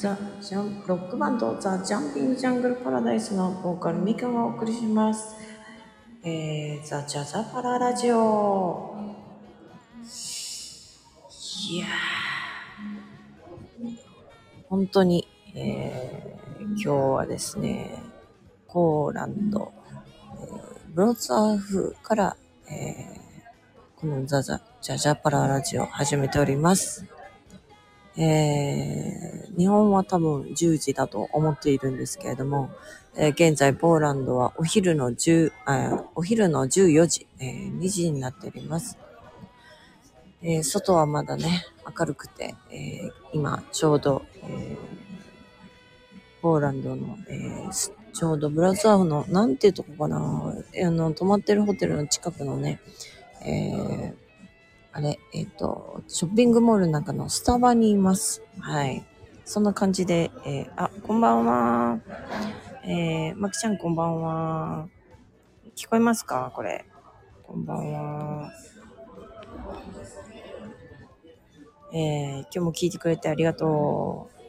ザ・ジャンロックバンドザ・ジャンピング・ジャングル・パラダイスのボーカルミカがお送りします。えー、ザ・ジャザパララジオ。いやー、本当に、えー、今日はですね、ポーランド、えーブロツアフから、えーこのザ・ザ・ジャジャパララジオを始めております。えー日本は多分10時だと思っているんですけれども、えー現在ポーランドはお昼の10、あお昼の14時、えー2時になっております。え外はまだね、明るくて、え今ちょうど、えポーランドの、えちょうどブラザーフの、なんていうとこかな、あの、泊まってるホテルの近くのね、えあれ、えっ、と、ショッピングモールの中のスタバにいます。はい。そんな感じで、えーあ、こんばんは。えー、まきちゃんこんばんは。聞こえますか？これ。こんばんは。えー、今日も聞いてくれてありがとう。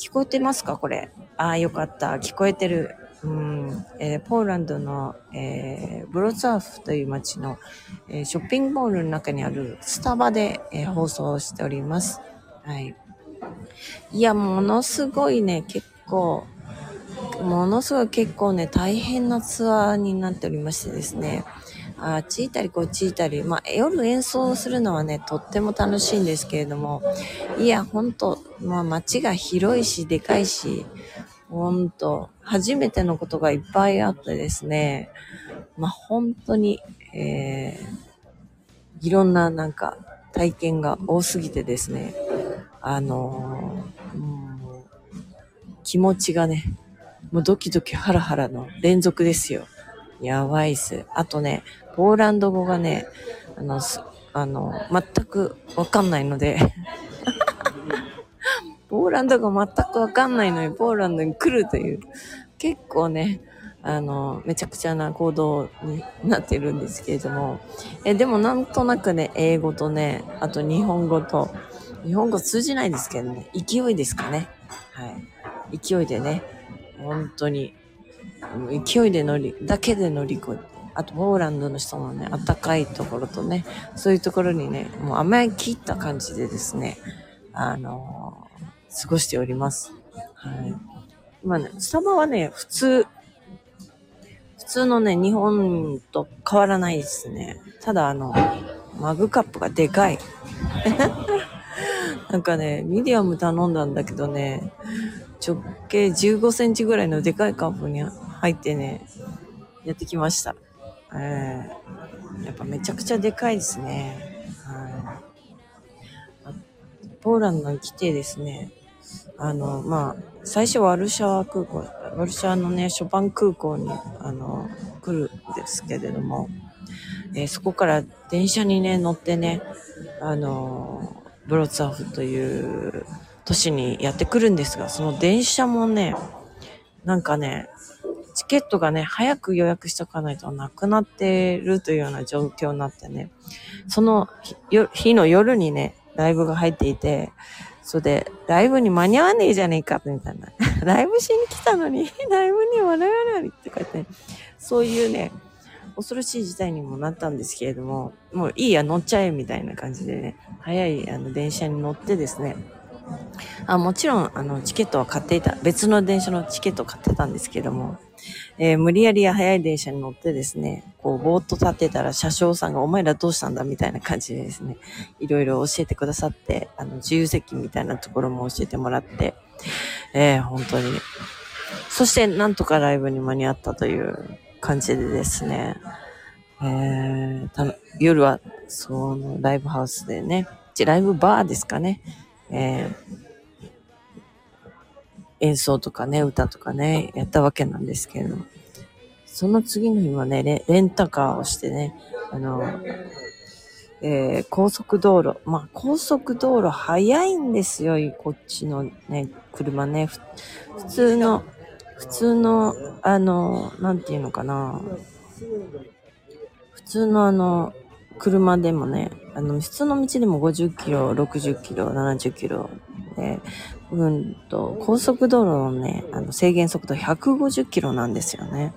聞こえてますか？これ。あー、よかった。聞こえてる。うん、えーポーランドの、えーブロツァーフという街の、えーショッピングモールの中にあるスタバで、え放送しております。はい。いや、ものすごいね、結構、ものすごい結構ね、大変なツアーになっておりましてですね、あっち行ったりこっち行ったり、まあ、夜演奏するのはね、とっても楽しいんですけれども、いや、ほんと、まあ、街が広いし、でかいし、ほんと、初めてのことがいっぱいあってですね、まあ、本当に、えー、いろんななんか体験が多すぎてですね、あのーもう気持ちがね、もうドキドキハラハラの連続ですよ。やばいっす。あとね、ポーランド語がね、あの、あの、全くわかんないので、ポーランド語全くわかんないのに、ポーランドに来るという、結構ね、あの、めちゃくちゃな行動になってるんですけれども、え、でもなんとなくね、英語とね、あと日本語と、日本語通じないですけどね、勢いですかね。はい。勢いでね、本当に、勢いで乗り、だけで乗り越えて、あと、ポーランドの人のね、あったかいところとね、そういうところにね、もう甘え切った感じでですね、あの過ごしております。はい。今ね、スタバはね、普通、普通のね、日本と変わらないですね。ただ、あの、マグカップがでかい。なんかね、ミディアム頼んだんだけどね、直径15センチぐらいのでかいカップに入ってね、やってきました。えー、やっぱめちゃくちゃでかいですね。はい。ポーランドに来てですね、あの、まあ、最初ワルシャワ空港、ワルシャワのね、ショパン空港に、あの、来るんですけれども、えーそこから電車にね、乗ってね、あの、ブロツァフという都市にやってくるんですが、その電車もね、なんかね、チケットがね、早く予約しとかないとなくなってるというような状況になってね、その日の夜にね、ライブが入っていて、それで、ライブに間に合わねえじゃねえか、みたいな。ライブしに来たのに、ライブに間に合わないって書いて、そういうね、恐ろしい事態にもなったんですけれども、もういいや、乗っちゃえ、みたいな感じでね、早いあの電車に乗ってですね、あもちろん、あの、チケットは買っていた。別の電車のチケットを買ってたんですけれども、えー無理やり早い電車に乗ってですね、こう、ぼーっと立ってたら車掌さんが、お前らどうしたんだみたいな感じでですね、いろいろ教えてくださって、あの、自由席みたいなところも教えてもらって、えー本当に。そして、なんとかライブに間に合ったという感じでですね、えーた夜は、その、ライブハウスでね、ライブバーですかね、えー演奏とかね、歌とかね、やったわけなんですけれども、その次の日はね、レレンタカーをしてね、あの、えー高速道路、まあ、高速道路早いんですよ、こっちのね、車ね。普通の、普通の、あの、なんていうのかな。普通のあの、車でもね、あの、普通の道でも50キロ、60キロ、70キロで、うんと、高速道路のね、あの、制限速度150キロなんですよね。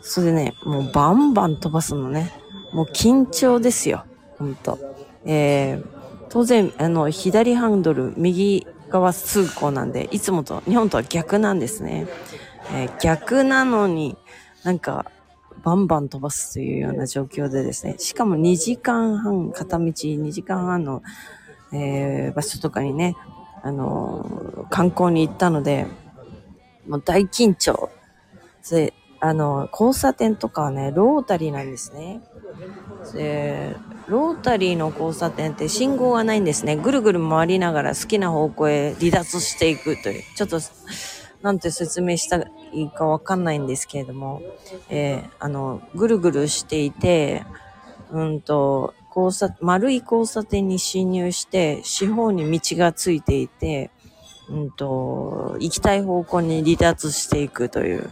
それでね、もうバンバン飛ばすのね。もう緊張ですよ。ほんと。えー、当然、あの、左ハンドル、右側通行なんで、いつもと、日本とは逆なんですね。えー、逆なのに、なんか、バンバン飛ばすというような状況でですね、しかも2時間半、片道2時間半の、えー、場所とかにね、あの、観光に行ったので、もう大緊張。で、あの、交差点とかはね、ロータリーなんですね。で、ロータリーの交差点って信号がないんですね。ぐるぐる回りながら好きな方向へ離脱していくという。ちょっと、なんて説明したらいいかわかんないんですけれども、えー、あの、ぐるぐるしていて、うんと、交差、丸い交差点に進入して、四方に道がついていて、うんと、行きたい方向に離脱していくという、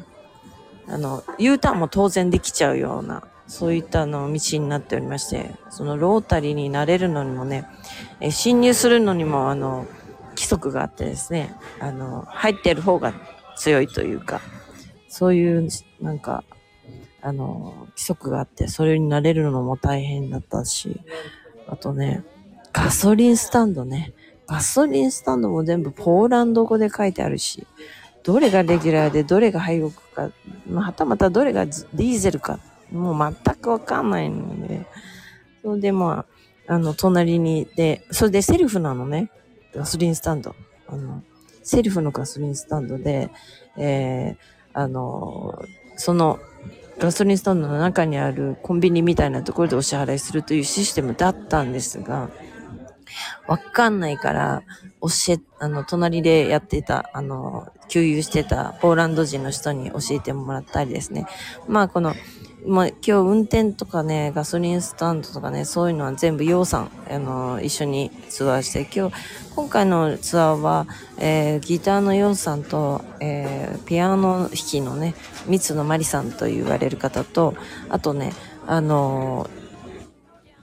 あの、U ターンも当然できちゃうような、そういったの道になっておりまして、そのロータリーになれるのにもね、え侵入するのにも、あの、規則があってですね、あの、入ってる方が強いというか、そういう、なんか、あの、規則があって、それになれるのも大変だったし、あとね、ガソリンスタンドね。ガソリンスタンドも全部ポーランド語で書いてあるし、どれがレギュラーでどれが廃屋か、またまたどれがディーゼルか、もう全くわかんないので、それでまあ、あの、隣に、で、それでセルフなのね。ガソリンスタンド。あの、セルフのガソリンスタンドで、えー、あの、その、ガソリンスタンドの中にあるコンビニみたいなところでお支払いするというシステムだったんですが、わかんないから、教え、あの、隣でやってた、あの、給油してたポーランド人の人に教えてもらったりですね。まあ、この、まあ、今日運転とかね、ガソリンスタンドとかね、そういうのは全部洋さん、あの、一緒にツアーして、今日、今回のツアーは、えー、ギターの洋さんと、えー、ピアノ弾きのね、三野まりさんと言われる方と、あとね、あの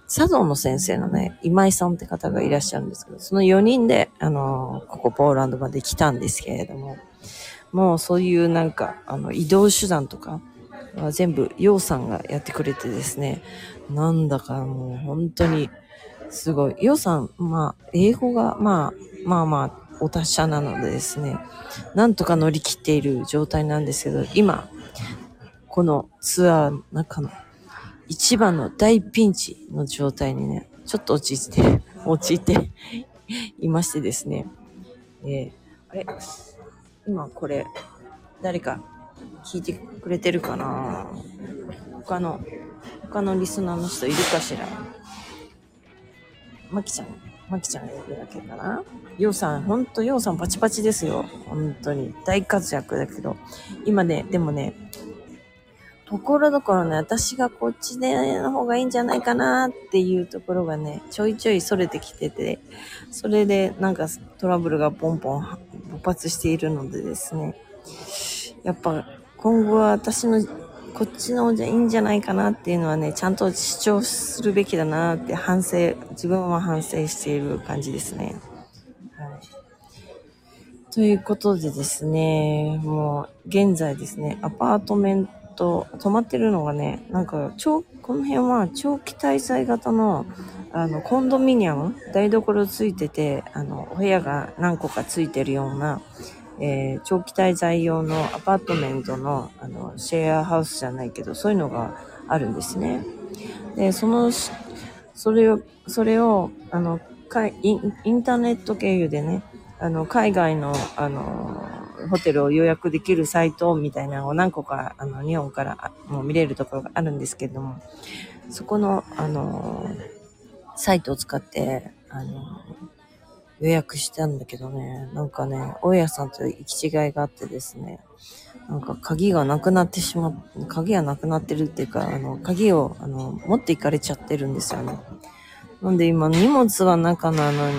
茶道の先生のね、今井さんって方がいらっしゃるんですけど、その4人で、あのここポーランドまで来たんですけれども、もうそういうなんか、あの、移動手段とか、全部、ヨウさんがやってくれてですね、なんだかもう本当に、すごい。ヨウさん、まあ、英語が、まあ、まあまあ、お達者なのでですね、なんとか乗り切っている状態なんですけど、今、このツアーの中の一番の大ピンチの状態にね、ちょっと陥って、陥っていましてですね、えー、あれ？今これ、誰か聞いてくれてるかな？他の、他のリスナーの人いるかしら？まきちゃん、まきちゃんがいるだけかな？ようさん、ほんとようさんパチパチですよ。本当に。大活躍だけど。今ね、でもね、ところどころね、私がこっちでの方がいいんじゃないかな？っていうところがね、ちょいちょい逸れてきてて、それでなんかトラブルがポンポン勃発しているのでですね、やっぱ今後は私のこっちの方じゃいいんじゃないかなっていうのはね、ちゃんと主張するべきだなって反省、自分は反省している感じですね。はい。ということでですね、もう現在ですね、アパートメント、泊まってるのがね、なんか、長、この辺は長期滞在型の、あの、コンドミニアム、台所ついてて、あの、お部屋が何個かついてるような、えー、長期滞在用のアパートメントのあのシェアハウスじゃないけど、そういうのがあるんですね。で、その、それを、それを、あの、インインターネット経由でね、あの、海外の、あの、ホテルを予約できるサイトみたいなのを何個か、あの、日本からもう見れるところがあるんですけれども、そこの、あの、サイトを使って、あの、予約したんだけどね、なんかね、大家さんと行き違いがあってですね、なんか鍵がなくなってしまっ、鍵がなくなってるっていうか、あの、鍵を、あの、持っていかれちゃってるんですよね。なんで今荷物は中なのに、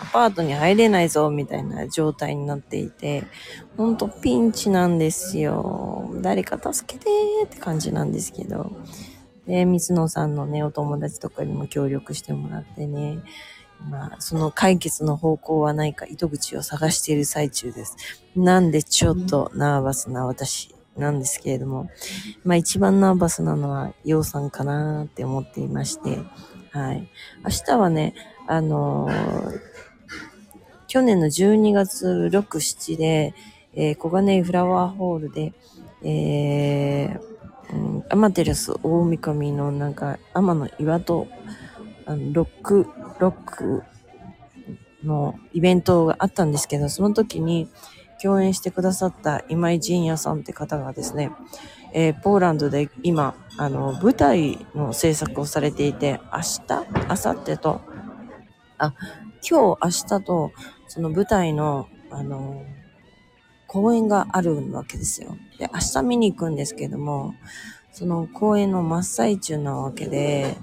アパートに入れないぞ、みたいな状態になっていて、ほんとピンチなんですよ。誰か助けてーって感じなんですけど。で、水野さんのね、お友達とかにも協力してもらってね、まあ、その解決の方向はないか糸口を探している最中です。なんでちょっとナーバスな私なんですけれども、まあ一番ナーバスなのはヨウさんかなって思っていまして、はい。明日はね、あのー、去年の12月6、7で、えー、小金井フラワーホールで、えー、うん、アマテラス大神のなんか、天の岩と、あの、ロック、ロックのイベントがあったんですけど、その時に共演してくださった今井仁也さんって方がですね、えー、ポーランドで今、あの、舞台の制作をされていて、明日？明後日と、あ、今日、明日と、その舞台の、あの、公演があるわけですよ。で、明日見に行くんですけども、その公演の真っ最中なわけで、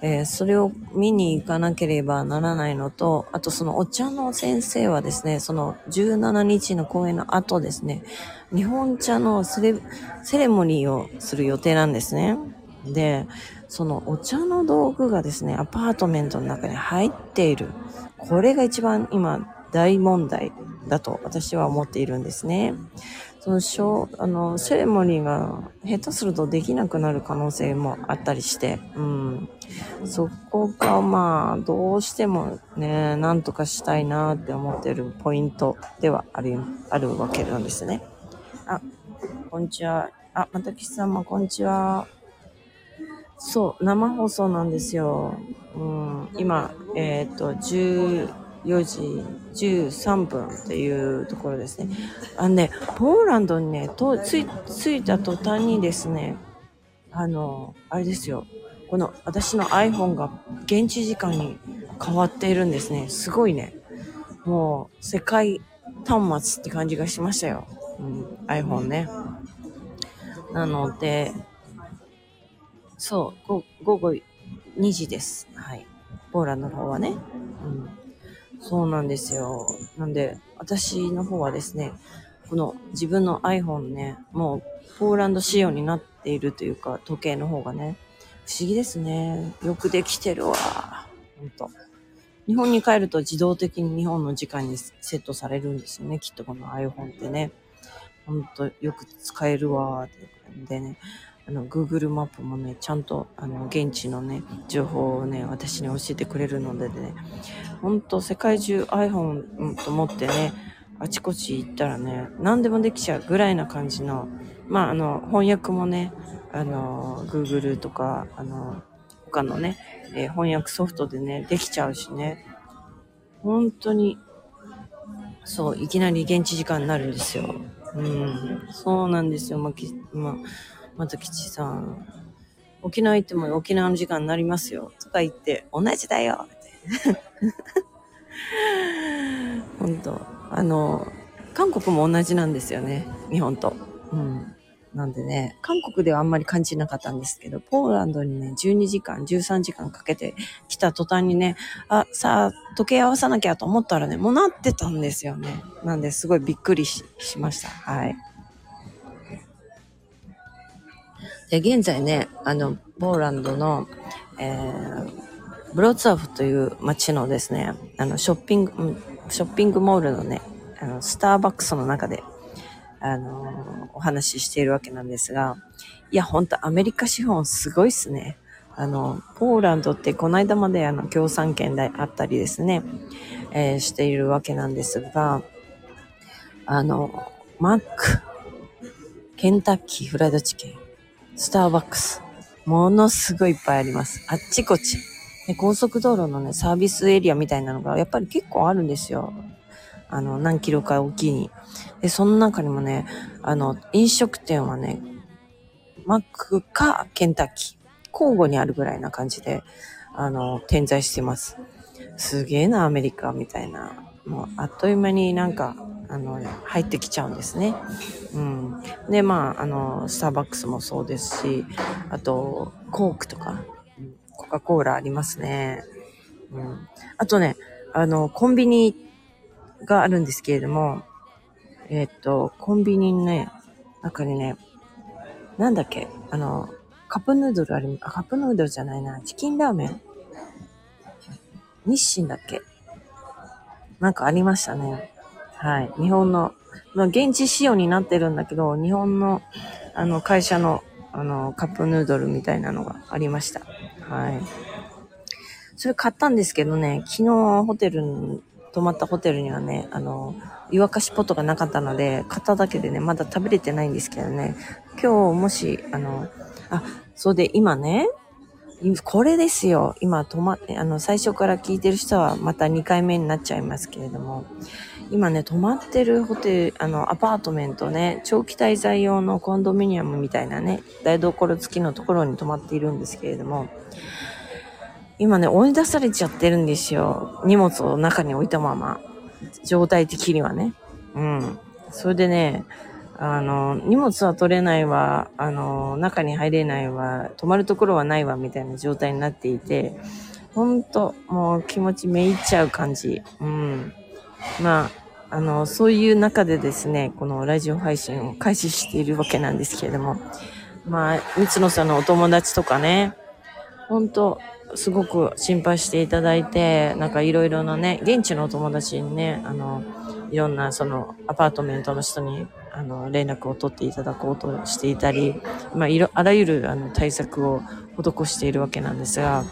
えー、それを見に行かなければならないのと、あとそのお茶の先生はですね、その17日の公演の後ですね、日本茶のセレセレモニーをする予定なんですね。で、そのお茶の道具がですね、アパートメントの中に入っている。これが一番今大問題だと私は思っているんですね。そのショ、あの、セレモニーが下手するとできなくなる可能性もあったりして、うん。そこがまあ、どうしてもね、なんとかしたいなって思ってるポイントではある、あるわけなんですね。あ、こんにちは。あ、またきさんもこんにちは。そう、生放送なんですよ。うん、今、えっ、ー、と、10、4時13分っていうところですね。あのね、ポーランドにね、とつい着いた途端にですね、あの、あれですよ。この私の iPhone が現地時間に変わっているんですね。すごいね。もう世界端末って感じがしましたよ。うん、iPhone ね。なので、そう、午後2時です。はい。ポーランドの方はね。うんそうなんですよ。なんで、私の方はですね、この自分の iPhone ね、もうポーランド仕様になっているというか、時計の方がね、不思議ですね。よくできてるわ。ほんと。日本に帰ると自動的に日本の時間にセットされるんですよね。きっとこの iPhone ってね。ほんとよく使えるわ。って感じでね。あの、Google マップもね、ちゃんと、あの、現地のね、情報をね、私に教えてくれるのでね、ほんと世界中 iPhone と思ってね、あちこち行ったらね、何でもできちゃうぐらいな感じの、まあ、あの、翻訳もね、あの、Google とか、あの、他のね、えー、翻訳ソフトでね、できちゃうしね、本当に、そう、いきなり現地時間になるんですよ。うん、そうなんですよ。まあ、まあまた吉さん、沖縄行っても沖縄の時間になりますよ。とか言って、同じだよって。本当あの、韓国も同じなんですよね。日本と。うん。なんでね、韓国ではあんまり感じなかったんですけど、ポーランドにね、12時間、13時間かけて来た途端にね、あ、さあ、時計合わさなきゃと思ったらね、もうなってたんですよね。なんで、すごいびっくりしました。はい。で、現在ね、あの、ポーランドの、えー、ブロツァフという街のですね、あの、ショッピング、ショッピングモールのね、あの、スターバックスの中で、あのお話ししているわけなんですが、いや、ほんとアメリカ資本すごいっすね。あの、ポーランドってこの間まであの、共産圏であったりですね、えー、しているわけなんですが、あの、マック、ケンタッキーフライドチキン、スターバックス。ものすごいいっぱいあります。あっちこっち。で高速道路のね、サービスエリアみたいなのがやっぱり結構あるんですよ。あの、何キロか大きいに。で、その中にもね、あの、飲食店はね、マックかケンタッキー。交互にあるぐらいな感じで、あの、点在してます。すげえな、アメリカみたいな。もう、あっという間になんか、あの、入ってきちゃうんですね。うん。で、まあ、あの、スターバックスもそうですし、あと、コークとか、コカ・コーラありますね。うん。あとね、あの、コンビニがあるんですけれども、えっと、コンビニね、中にね、なんだっけ、あの、カップヌードルあり、あ、カップヌードルじゃないな。チキンラーメン？日清だっけ？なんかありましたね。はい。日本の、まあ、現地仕様になってるんだけど、日本の、あの、会社の、あの、カップヌードルみたいなのがありました。はい。それ買ったんですけどね、昨日ホテルに、泊まったホテルにはね、あの、湯沸かしポットがなかったので、買っただけでね、まだ食べれてないんですけどね、今日もし、あの、あ、そうで、今ね、これですよ。今、止まっ、あの、最初から聞いてる人はまた2回目になっちゃいますけれども、今ね、泊まってるホテル、あの、アパートメントね、長期滞在用のコンドミニアムみたいなね、台所付きのところに泊まっているんですけれども、今ね、追い出されちゃってるんですよ。荷物を中に置いたまま。状態的にはね。うん。それでね、あの、荷物は取れないわ、あの、中に入れないわ、泊まるところはないわ、みたいな状態になっていて、ほんと、もう気持ちめいっちゃう感じ。うん。まあ、あの、そういう中でですね、このラジオ配信を開始しているわけなんですけれども、まあ、三野さんのお友達とかね、ほんと、すごく心配していただいて、なんかいろいろなね、現地のお友達にね、あの、いろんなそのアパートメントの人にあの連絡を取っていただこうとしていたり、まあ、いろあらゆるあの対策を施しているわけなんですが、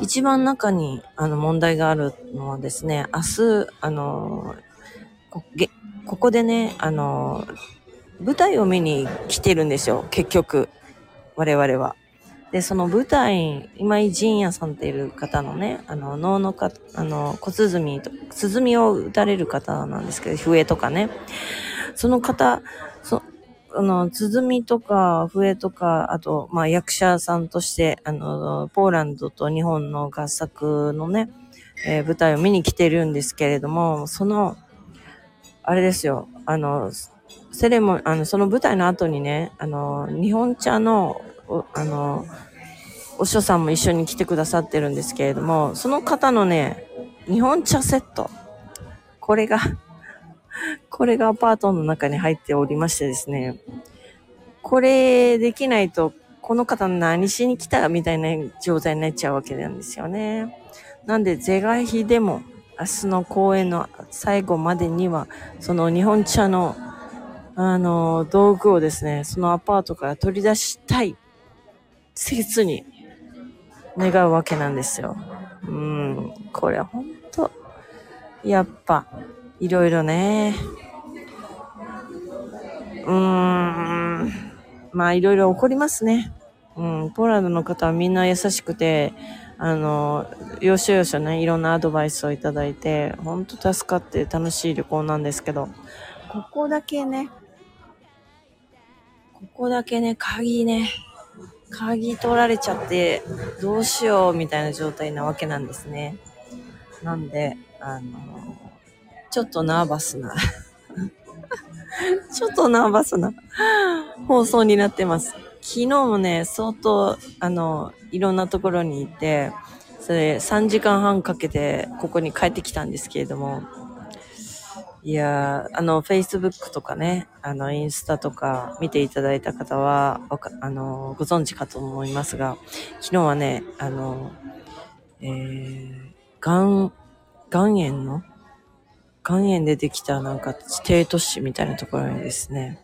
一番中にあの問題があるのはですね、明日、あの、こここでね、あの、舞台を見に来てるんですよ、結局。我々は。で、その舞台、今井仁也さんっている方のね、あの、脳のか、あの、小鼓と、鼓を打たれる方なんですけど、笛とかね。その方、そ、あの、鼓とか笛とか、あと、まあ、役者さんとして、あの、ポーランドと日本の合作のね、えー、舞台を見に来てるんですけれども、その、あれですよ、あの、セレモあの、その舞台の後にね、あの、日本茶の、あの、お師匠さんも一緒に来てくださってるんですけれども、その方のね、日本茶セット。これがこれがアパートの中に入っておりましてですね、これできないと、この方何しに来たみたいな状態になっちゃうわけなんですよね。なんで、是が非でも、明日の公演の最後までには、その日本茶の、あの、道具をですね、そのアパートから取り出したい、切に願うわけなんですよ。うん、これは本当やっぱ、いろいろね。うーん。まあいろいろ起こりますね。うん。ポーランドの方はみんな優しくて、あの、よしよしね、いろんなアドバイスをいただいて、ほんと助かって楽しい旅行なんですけど、ここだけね、ここだけね、鍵ね、鍵取られちゃって、どうしようみたいな状態なわけなんですね。なんで、あの、ちょっとナーバスな ちょっとナーバスな放送になってます。昨日もね、相当、あの、いろんなところに行って、それ3時間半かけてここに帰ってきたんですけれども、いや、あの、Facebook とかね、あの、インスタとか見ていただいた方は、あの、ご存知かと思いますが、昨日はね、あの、えー、がん、岩塩の岩塩でできたなんか地底都市みたいなところにですね、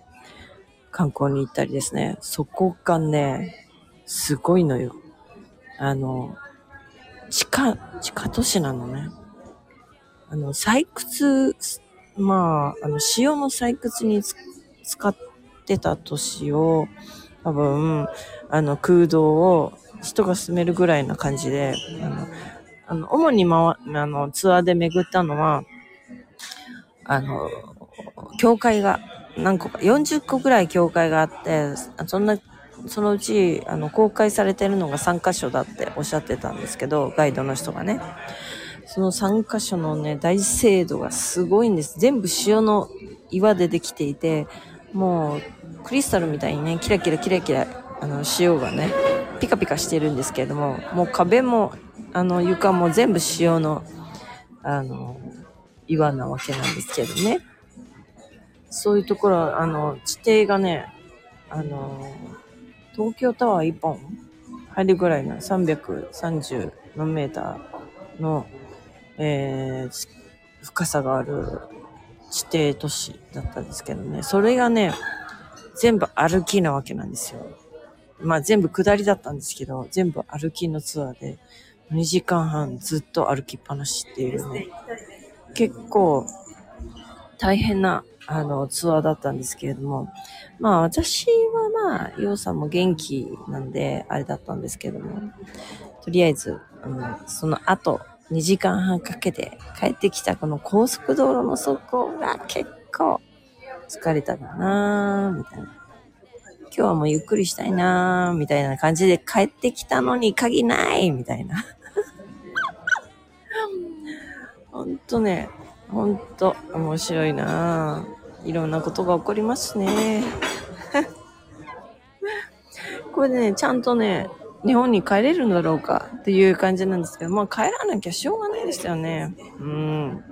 観光に行ったりですね、そこがね、すごいのよ。あの、地下、地下都市なのね。あの、採掘、まあ、あの、塩の採掘に使ってた都市を、多分、あの、空洞を人が住めるぐらいな感じで、あの、あの主に回、あの、ツアーで巡ったのは、あの、教会が何個か、40個ぐらい教会があって、そんな、そのうち、あの、公開されてるのが3箇所だっておっしゃってたんですけど、ガイドの人がね。その3箇所のね、大精度がすごいんです。全部塩の岩でできていて、もう、クリスタルみたいにね、キラキラキラキラ、あの、塩がね、ピカピカしてるんですけれども、もう壁も、あの、床も全部塩の、あの、岩なわけなんですけどね。そういうところは、あの、地底がね、あの、東京タワー1本入るぐらいな330何メーターの、えー、深さがある指定都市だったんですけどね、それがね、全部歩きなわけなんですよ。まあ全部下りだったんですけど、全部歩きのツアーで、2時間半ずっと歩きっぱなしっていうね、結構大変なあのツアーだったんですけれども、まあ私はまあ、ヨウさんも元気なんで、あれだったんですけども、とりあえず、うん、その後、2時間半かけて帰ってきたこの高速道路の走行が結構疲れたかなみたいな。今日はもうゆっくりしたいなみたいな感じで帰ってきたのに鍵ないみたいな。ほんとね、ほんと面白いなぁいろんなことが起こりますね。これね、ちゃんとね、日本に帰れるんだろうかっていう感じなんですけど、まあ帰らなきゃしょうがないですよね。うん。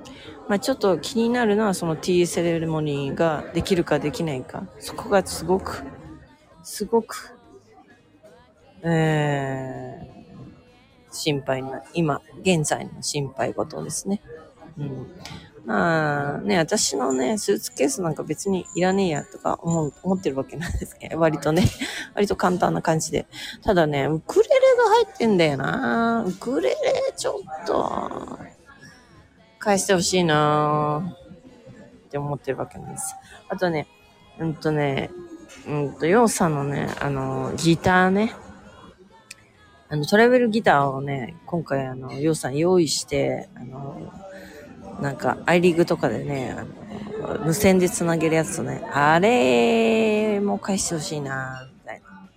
まあちょっと気になるのはそのティーセレモニーができるかできないか。そこがすごく、すごく、えー、心配な、今、現在の心配事ですね。うん。まあね、私のね、スーツケースなんか別にいらねえやとか思う、思ってるわけなんですけど、割とね、割と簡単な感じで。ただね、ウクレレが入ってんだよなウクレレちょっと、返してほしいなって思ってるわけなんです。あとね、うんとね、うんと、ヨウさんのね、あの、ギターね。あの、トラベルギターをね、今回あの、ヨウさん用意して、あの、なんか、アイリーグとかでね、無線で繋げるやつとね、あれも返してほしいなみたいな。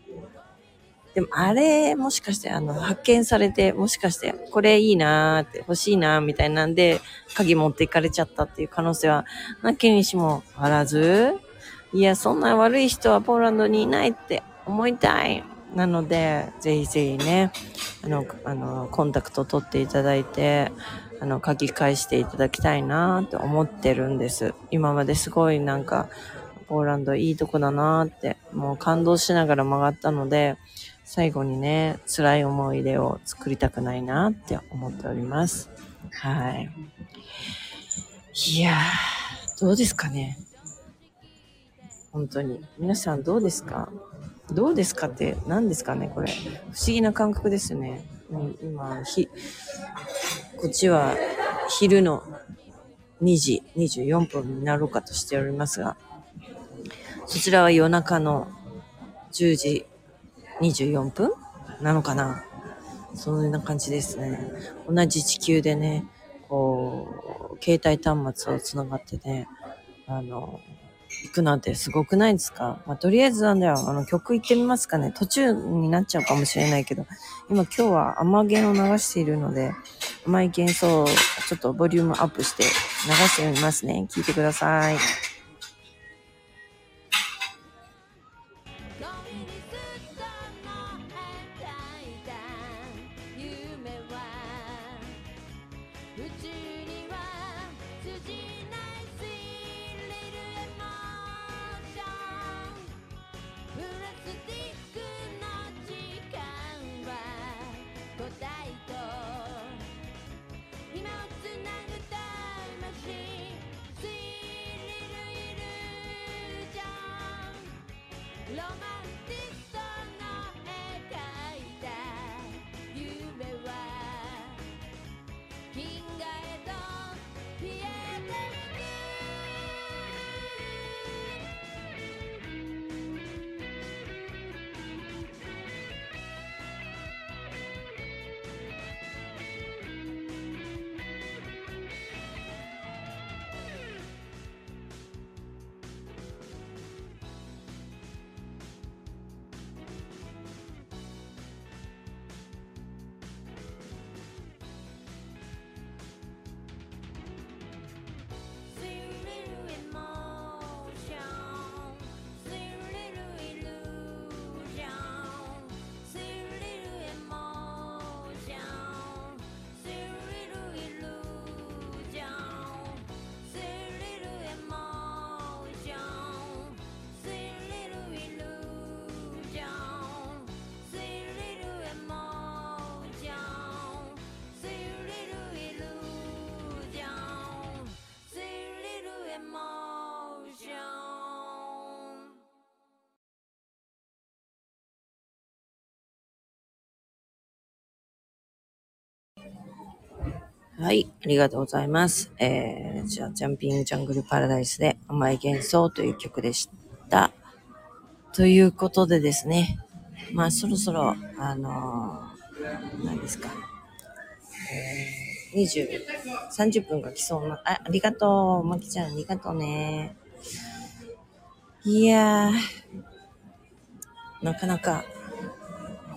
でも、あれ、もしかして、あの、発見されて、もしかして、これいいなーって、欲しいなーみたいなんで、鍵持っていかれちゃったっていう可能性は、なきにしもあらず、いや、そんな悪い人はポーランドにいないって思いたい。なので、ぜひぜひね、あの、あの、コンタクト取っていただいて、あの、書き返していただきたいなって思ってるんです。今まですごいなんか、ポーランドいいとこだなって、もう感動しながら曲がったので、最後にね、辛い思い出を作りたくないなって思っております。はい。いやー、どうですかね。本当に。皆さんどうですか？どうですかって何ですかねこれ。不思議な感覚ですね。うん今、ひ、こっちは昼の2時24分になろうかとしておりますが、そちらは夜中の10時24分なのかな？そんな感じですね。同じ地球でね、こう、携帯端末をつながってね、あの、行くなんてすごくないですか？まあ、とりあえずなんだよ。あの、曲行ってみますかね。途中になっちゃうかもしれないけど、今今日は甘弦を流しているので、甘い幻想をちょっとボリュームアップして流してみますね。聞いてください。はい、ありがとうございます。えー、じゃあ、ジャンピングジャングルパラダイスで甘い幻想という曲でした。ということでですね、まあ、そろそろ、あのー、何ですか、えー、20、30分が来そうな、あ、ありがとう、まきちゃん、ありがとうね。いやー、なかなか、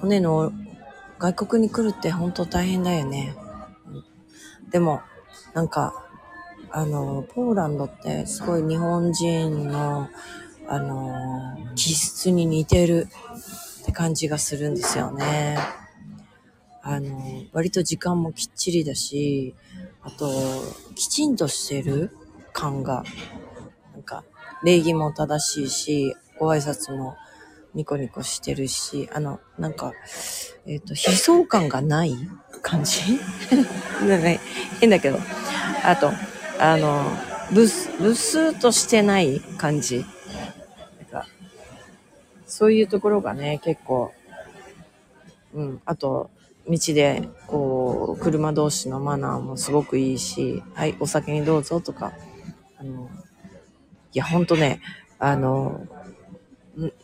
骨の外国に来るって本当大変だよね。でも、なんか、あの、ポーランドってすごい日本人の、あの、気質に似てるって感じがするんですよね。あの、割と時間もきっちりだし、あと、きちんとしてる感が、なんか、礼儀も正しいし、ご挨拶もニコニコしてるし、あの、なんか、えっ、ー、と、悲壮感がない感じ？なんか変だけど。あと、あの、ブス、ブスとしてない感じ。なんか、そういうところがね、結構、うん、あと、道で、こう、車同士のマナーもすごくいいし、はい、お酒にどうぞとか、あの、いや、ほんとね、あの、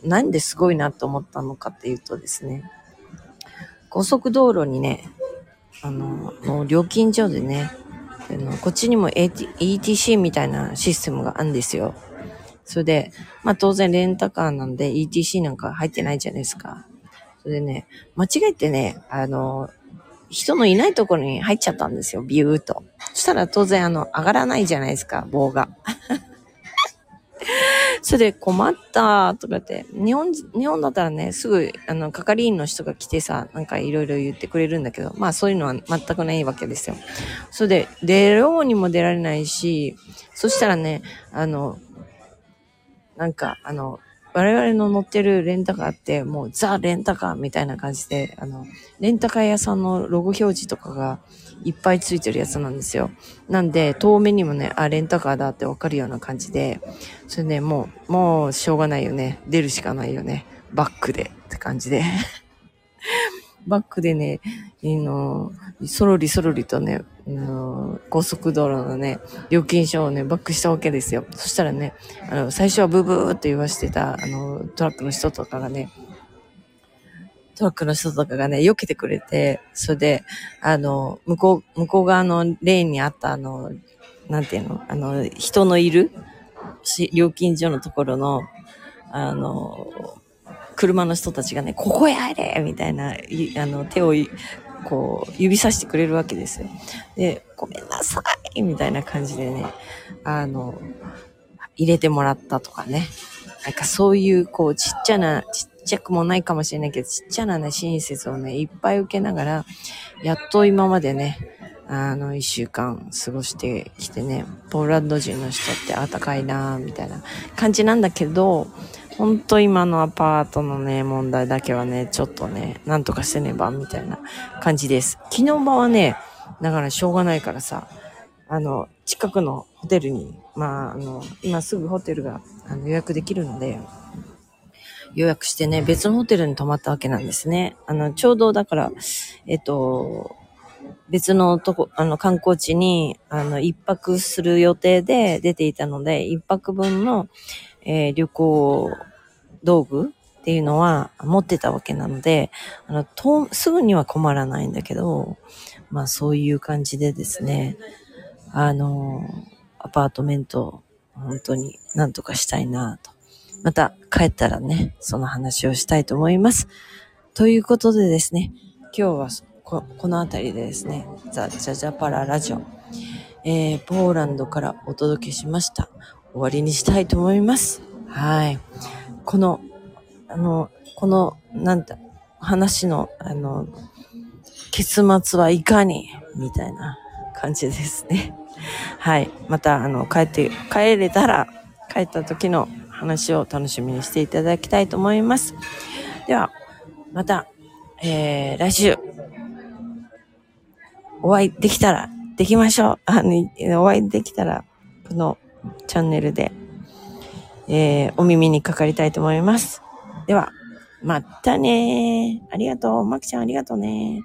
なんですごいなと思ったのかっていうとですね、高速道路にね、あの、もう料金所でね、あのこっちにも ETC みたいなシステムがあるんですよ。それで、まあ当然レンタカーなんで ETC なんか入ってないじゃないですか。それでね、間違えてね、あの、人のいないところに入っちゃったんですよ、ビューと。そしたら当然あの、上がらないじゃないですか、棒が。それで困ったとか言って、日本、日本だったらね、すぐ、あの、係員の人が来てさ、なんかいろいろ言ってくれるんだけど、まあそういうのは全くないわけですよ。それで、出ようにも出られないし、そしたらね、あの、なんか、あの、我々の乗ってるレンタカーってもうザ・レンタカーみたいな感じで、あの、レンタカー屋さんのロゴ表示とかが、いっぱいついてるやつなんですよ。なんで、遠目にもね、あ、レンタカーだってわかるような感じで、それね、もう、もうしょうがないよね。出るしかないよね。バックでって感じで。バックでね、いの、そろりそろりとね、の高速道路のね、料金所をね、バックしたわけですよ。そしたらね、あの、最初はブーブーって言わしてた、あの、トラックの人とかがね、トラックの人とかがね、避けてくれて、それで、あの、向こう、向こう側のレーンにあったあの、なんていうの、あの、人のいる料金所のところの、あの、車の人たちがね、ここへ入れみたいな、あの、手を、こう、指さしてくれるわけですよ。で、ごめんなさいみたいな感じでね、あの、入れてもらったとかね。なんかそういう、こう、ちっちゃな、ちっちゃくもないかもしれないけど、ちっちゃなね、親切をね、いっぱい受けながら、やっと今までね、あの、一週間過ごしてきてね、ポーランド人の人って暖かいなぁみたいな感じなんだけど、ほんと今のアパートのね、問題だけはね、ちょっとね、なんとかしてねば、みたいな感じです。昨日場はね、だからしょうがないからさ、あの、近くのホテルに、まあ、あの、今すぐホテルがあの予約できるので、予約してね、別のホテルに泊まったわけなんですね。あの、ちょうどだから、えっと、別のとこ、あの、観光地に、あの、一泊する予定で出ていたので、一泊分の、えー、旅行道具っていうのは持ってたわけなので、あの、と、すぐには困らないんだけど、まあそういう感じでですね、あの、アパートメント、本当になんとかしたいなとまた帰ったらね、その話をしたいと思います。ということでですね、今日はここの辺りでですね、ザ・ジャジャパララジオ、えー、ポーランドからお届けしました。終わりにしたいと思います。はい。この、あの、この、なんて、話の、あの、結末はいかに？みたいな感じですね。はい。また、あの、帰って、帰れたら、帰った時の話を楽しみにしていただきたいと思います。では、また、えー、来週、お会いできたら、できましょう。あの、お会いできたら、このチャンネルで、えー、お耳にかかりたいと思います。では、またねー。ありがとう。まきちゃんありがとうね